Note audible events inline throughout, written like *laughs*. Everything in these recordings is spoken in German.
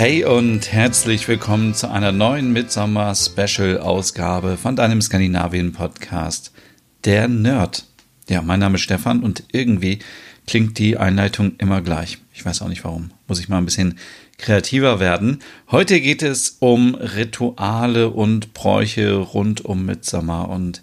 Hey und herzlich willkommen zu einer neuen Midsommer-Special-Ausgabe von deinem Skandinavien-Podcast, der Nerd. Ja, mein Name ist Stefan und irgendwie klingt die Einleitung immer gleich. Ich weiß auch nicht warum. Muss ich mal ein bisschen kreativer werden. Heute geht es um Rituale und Bräuche rund um Midsommer und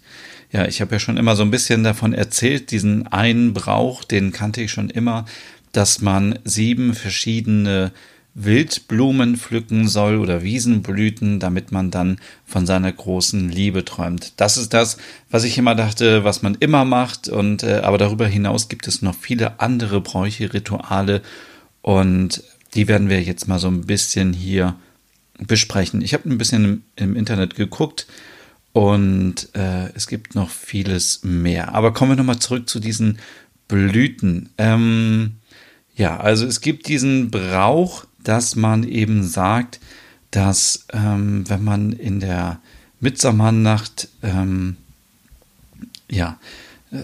ja, ich habe ja schon immer so ein bisschen davon erzählt, diesen einen Brauch, den kannte ich schon immer, dass man sieben verschiedene Wildblumen pflücken soll oder Wiesenblüten, damit man dann von seiner großen Liebe träumt. Das ist das, was ich immer dachte, was man immer macht. Und äh, aber darüber hinaus gibt es noch viele andere Bräuche, Rituale und die werden wir jetzt mal so ein bisschen hier besprechen. Ich habe ein bisschen im, im, Internet geguckt und äh, es gibt noch vieles mehr. Aber kommen wir nochmal zurück zu diesen Blüten. Ähm, ja, also es gibt diesen Brauch, dass man eben sagt, dass ähm, wenn man in der Mitsommernacht ähm, ja äh,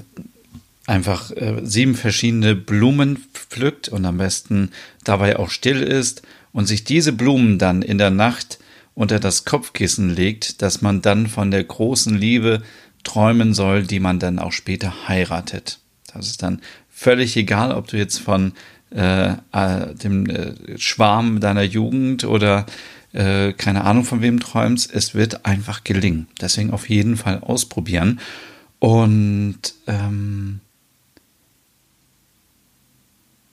einfach äh, sieben verschiedene Blumen pflückt und am besten dabei auch still ist und sich diese Blumen dann in der Nacht unter das Kopfkissen legt, dass man dann von der großen Liebe träumen soll, die man dann auch später heiratet. Das ist dann völlig egal, ob du jetzt von äh, äh, dem äh, Schwarm deiner Jugend oder äh, keine Ahnung von wem träumst, es wird einfach gelingen. Deswegen auf jeden Fall ausprobieren. Und ähm,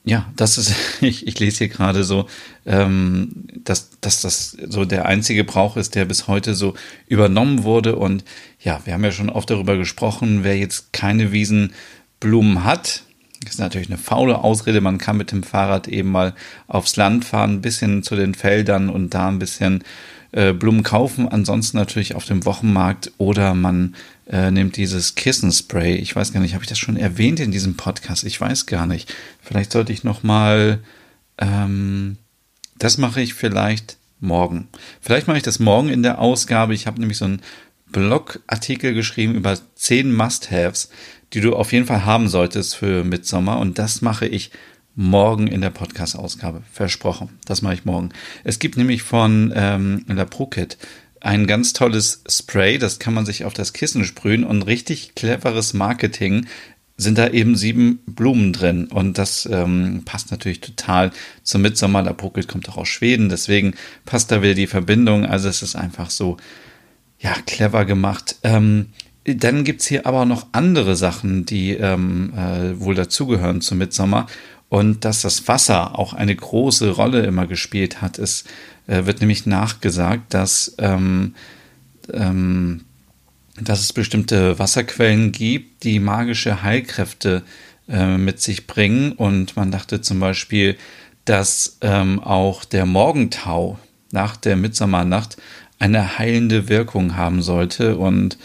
ja, das ist, *laughs* ich, ich lese hier gerade so, ähm, dass, dass das so der einzige Brauch ist, der bis heute so übernommen wurde. Und ja, wir haben ja schon oft darüber gesprochen, wer jetzt keine Wiesenblumen hat, das ist natürlich eine faule Ausrede. Man kann mit dem Fahrrad eben mal aufs Land fahren, ein bisschen zu den Feldern und da ein bisschen äh, Blumen kaufen. Ansonsten natürlich auf dem Wochenmarkt oder man äh, nimmt dieses Kissenspray. Ich weiß gar nicht, habe ich das schon erwähnt in diesem Podcast? Ich weiß gar nicht. Vielleicht sollte ich noch mal. Ähm, das mache ich vielleicht morgen. Vielleicht mache ich das morgen in der Ausgabe. Ich habe nämlich so einen Blogartikel geschrieben über zehn Must-Haves, die du auf jeden Fall haben solltest für Midsommer. Und das mache ich morgen in der Podcast-Ausgabe. Versprochen. Das mache ich morgen. Es gibt nämlich von ähm, La ProKit ein ganz tolles Spray, das kann man sich auf das Kissen sprühen und richtig cleveres Marketing sind da eben sieben Blumen drin und das ähm, passt natürlich total zum Mitsommer. Der Pokelt kommt auch aus Schweden, deswegen passt da wieder die Verbindung. Also es ist einfach so, ja, clever gemacht. Ähm, dann gibt's hier aber noch andere Sachen, die ähm, äh, wohl dazugehören zum Mitsommer. Und dass das Wasser auch eine große Rolle immer gespielt hat. Es äh, wird nämlich nachgesagt, dass, ähm, ähm, dass es bestimmte Wasserquellen gibt, die magische Heilkräfte äh, mit sich bringen. Und man dachte zum Beispiel, dass ähm, auch der Morgentau nach der Mitsommernacht eine heilende Wirkung haben sollte. Und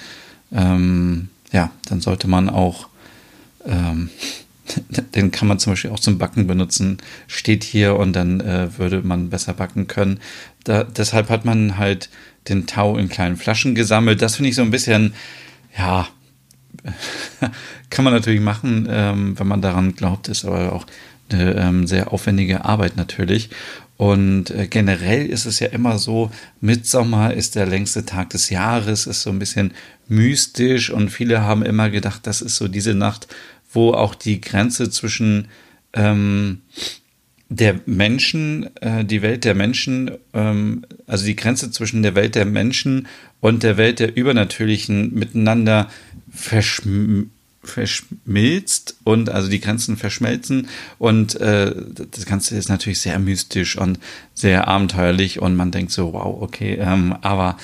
ähm, ja, dann sollte man auch, ähm, *laughs* den kann man zum Beispiel auch zum Backen benutzen, steht hier und dann äh, würde man besser backen können. Da, deshalb hat man halt den Tau in kleinen Flaschen gesammelt. Das finde ich so ein bisschen, ja, *laughs* kann man natürlich machen, ähm, wenn man daran glaubt, ist aber auch eine ähm, sehr aufwendige Arbeit natürlich. Und äh, generell ist es ja immer so, Mitsommer ist der längste Tag des Jahres, ist so ein bisschen mystisch und viele haben immer gedacht, das ist so diese Nacht, wo auch die Grenze zwischen ähm, der Menschen, äh, die Welt der Menschen, ähm, also die Grenze zwischen der Welt der Menschen und der Welt der Übernatürlichen miteinander verschm verschmilzt und also die Grenzen verschmelzen und äh, das Ganze ist natürlich sehr mystisch und sehr abenteuerlich und man denkt so, wow, okay, ähm, aber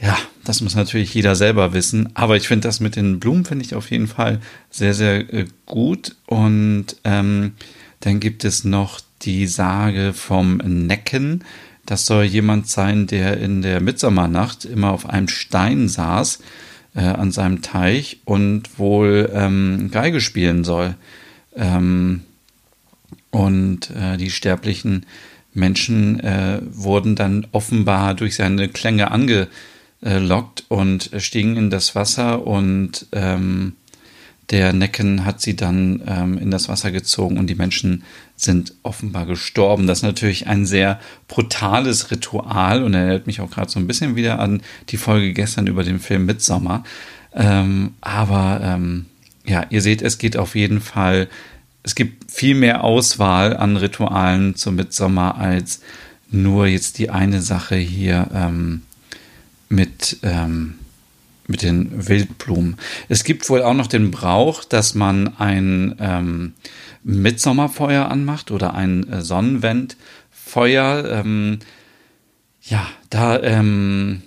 ja, das muss natürlich jeder selber wissen. Aber ich finde das mit den Blumen finde ich auf jeden Fall sehr, sehr äh, gut. Und ähm, dann gibt es noch die Sage vom Necken. Das soll jemand sein, der in der Mitsommernacht immer auf einem Stein saß äh, an seinem Teich und wohl ähm, Geige spielen soll. Ähm, und äh, die sterblichen Menschen äh, wurden dann offenbar durch seine Klänge angelockt und stiegen in das Wasser und ähm, der Necken hat sie dann ähm, in das Wasser gezogen und die Menschen sind offenbar gestorben. Das ist natürlich ein sehr brutales Ritual und erinnert mich auch gerade so ein bisschen wieder an die Folge gestern über den Film Midsommer. Ähm, aber ähm, ja, ihr seht, es geht auf jeden Fall, es gibt viel mehr Auswahl an Ritualen zum Midsommer als nur jetzt die eine Sache hier ähm, mit ähm, mit den Wildblumen. Es gibt wohl auch noch den Brauch, dass man ein ähm, Mitsommerfeuer anmacht oder ein äh, Sonnenwendfeuer. Ähm, ja, da ähm,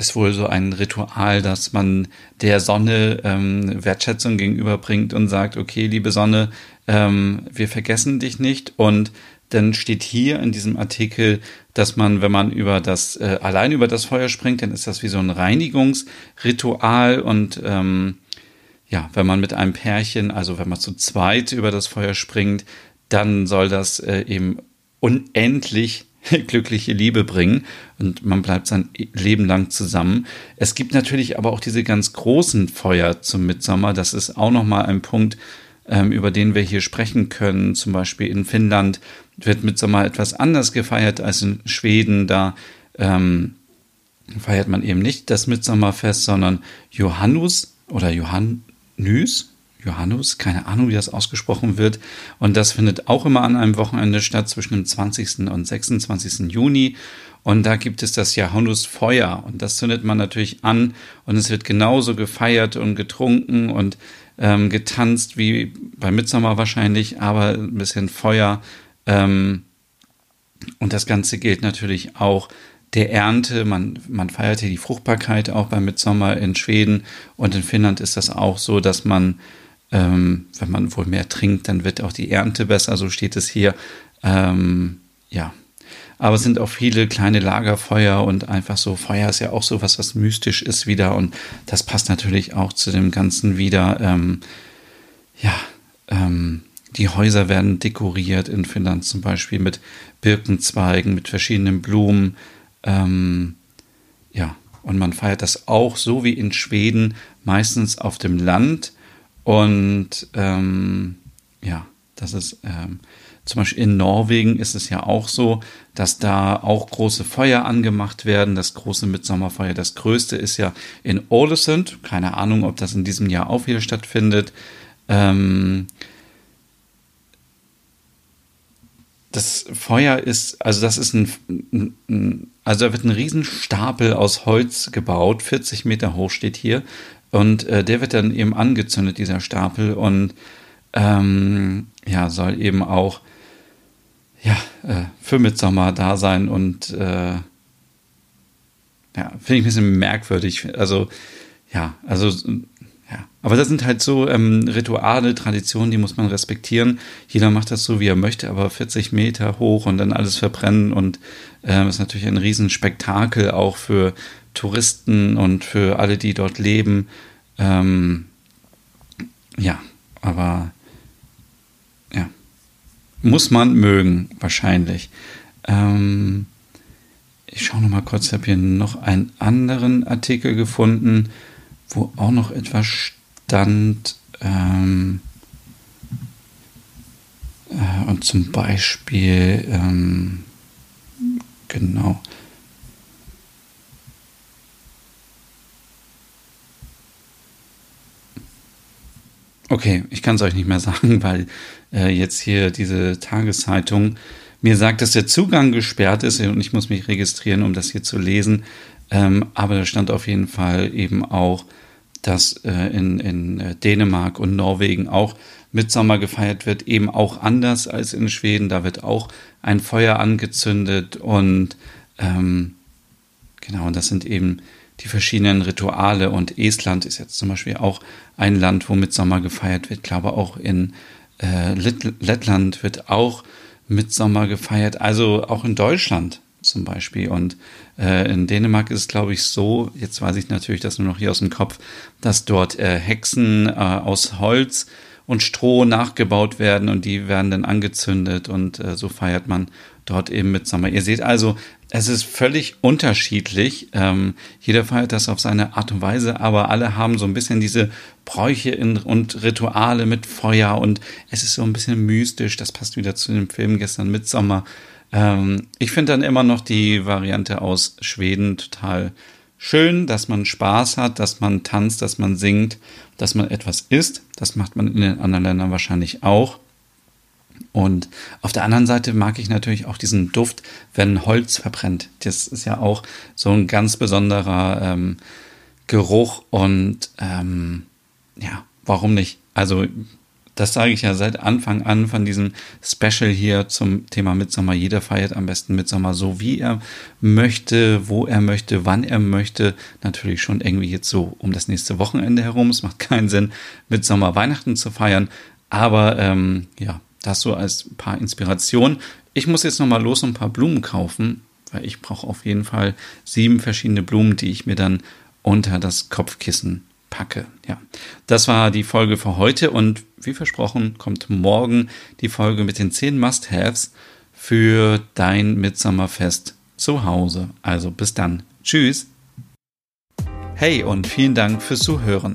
ist wohl so ein Ritual, dass man der Sonne ähm, Wertschätzung gegenüberbringt und sagt, okay, liebe Sonne, ähm, wir vergessen dich nicht und dann steht hier in diesem Artikel, dass man, wenn man über das äh, allein über das Feuer springt, dann ist das wie so ein Reinigungsritual und ähm, ja, wenn man mit einem Pärchen, also wenn man zu zweit über das Feuer springt, dann soll das äh, eben unendlich *laughs* glückliche Liebe bringen und man bleibt sein Leben lang zusammen. Es gibt natürlich aber auch diese ganz großen Feuer zum Mitsommer. Das ist auch nochmal ein Punkt, über den wir hier sprechen können. Zum Beispiel in Finnland wird Mitsommer etwas anders gefeiert als in Schweden. Da ähm, feiert man eben nicht das Mitsommerfest, sondern Johannus oder Johannus. Johannus, keine Ahnung, wie das ausgesprochen wird. Und das findet auch immer an einem Wochenende statt zwischen dem 20. und 26. Juni. Und da gibt es das Johannusfeuer. Und das zündet man natürlich an. Und es wird genauso gefeiert und getrunken und ähm, getanzt wie bei Mitsommer wahrscheinlich, aber ein bisschen Feuer ähm, und das Ganze gilt natürlich auch der Ernte. Man, man feierte die Fruchtbarkeit auch beim Mitsommer in Schweden und in Finnland ist das auch so, dass man, ähm, wenn man wohl mehr trinkt, dann wird auch die Ernte besser. So steht es hier. Ähm, ja. Aber es sind auch viele kleine Lagerfeuer und einfach so, Feuer ist ja auch so was, was mystisch ist wieder und das passt natürlich auch zu dem Ganzen wieder. Ähm, ja, ähm, die Häuser werden dekoriert in Finnland zum Beispiel mit Birkenzweigen, mit verschiedenen Blumen. Ähm, ja, und man feiert das auch so wie in Schweden, meistens auf dem Land. Und ähm, ja, das ist ähm, zum Beispiel in Norwegen ist es ja auch so, dass da auch große Feuer angemacht werden. Das große Mitsommerfeuer, das größte ist ja in Ålesund. Keine Ahnung, ob das in diesem Jahr auch wieder stattfindet. Ähm, das Feuer ist, also das ist ein, also da wird ein Riesenstapel aus Holz gebaut, 40 Meter hoch steht hier. Und äh, der wird dann eben angezündet, dieser Stapel, und ähm, ja, soll eben auch ja, äh, für Mitsommer da sein und äh, ja, finde ich ein bisschen merkwürdig. Also, ja, also ja, aber das sind halt so ähm, Rituale, Traditionen, die muss man respektieren. Jeder macht das so, wie er möchte, aber 40 Meter hoch und dann alles verbrennen und ähm, ist natürlich ein Riesenspektakel auch für Touristen und für alle, die dort leben. Ähm, ja, aber muss man mögen, wahrscheinlich. Ähm, ich schaue noch mal kurz, habe hier noch einen anderen Artikel gefunden wo auch noch etwas stand. Ähm, äh, und zum Beispiel, ähm, genau. Okay, ich kann es euch nicht mehr *laughs* sagen, weil äh, jetzt hier diese Tageszeitung mir sagt, dass der Zugang gesperrt ist und ich muss mich registrieren, um das hier zu lesen. Ähm, aber da stand auf jeden Fall eben auch, dass äh, in, in äh, Dänemark und Norwegen auch Mitsommer gefeiert wird, eben auch anders als in Schweden. Da wird auch ein Feuer angezündet und ähm, genau, und das sind eben die verschiedenen Rituale. Und Estland ist jetzt zum Beispiel auch ein Land, wo Mitsommer gefeiert wird. Ich glaube, auch in äh, Lettland wird auch Mitsommer gefeiert. Also auch in Deutschland zum Beispiel. Und äh, in Dänemark ist es, glaube ich, so, jetzt weiß ich natürlich das nur noch hier aus dem Kopf, dass dort äh, Hexen äh, aus Holz und Stroh nachgebaut werden und die werden dann angezündet und äh, so feiert man dort eben mit Sommer. Ihr seht also, es ist völlig unterschiedlich. Ähm, jeder feiert das auf seine Art und Weise, aber alle haben so ein bisschen diese Bräuche in, und Rituale mit Feuer und es ist so ein bisschen mystisch. Das passt wieder zu dem Film gestern Mitsommer. Ähm, ich finde dann immer noch die Variante aus Schweden total schön, dass man Spaß hat, dass man tanzt, dass man singt, dass man etwas isst. Das macht man in den anderen Ländern wahrscheinlich auch. Und auf der anderen Seite mag ich natürlich auch diesen Duft, wenn Holz verbrennt. Das ist ja auch so ein ganz besonderer ähm, Geruch und ähm, ja, warum nicht? Also das sage ich ja seit Anfang an von diesem Special hier zum Thema Mitsommer. Jeder feiert am besten Mitsommer so, wie er möchte, wo er möchte, wann er möchte. Natürlich schon irgendwie jetzt so um das nächste Wochenende herum. Es macht keinen Sinn, Mitsommer Weihnachten zu feiern. Aber ähm, ja, das so als paar Inspirationen. Ich muss jetzt nochmal los und ein paar Blumen kaufen, weil ich brauche auf jeden Fall sieben verschiedene Blumen, die ich mir dann unter das Kopfkissen packe. Ja, das war die Folge für heute und wie versprochen kommt morgen die Folge mit den zehn Must-Haves für dein Mitsommerfest zu Hause. Also bis dann. Tschüss. Hey und vielen Dank fürs Zuhören.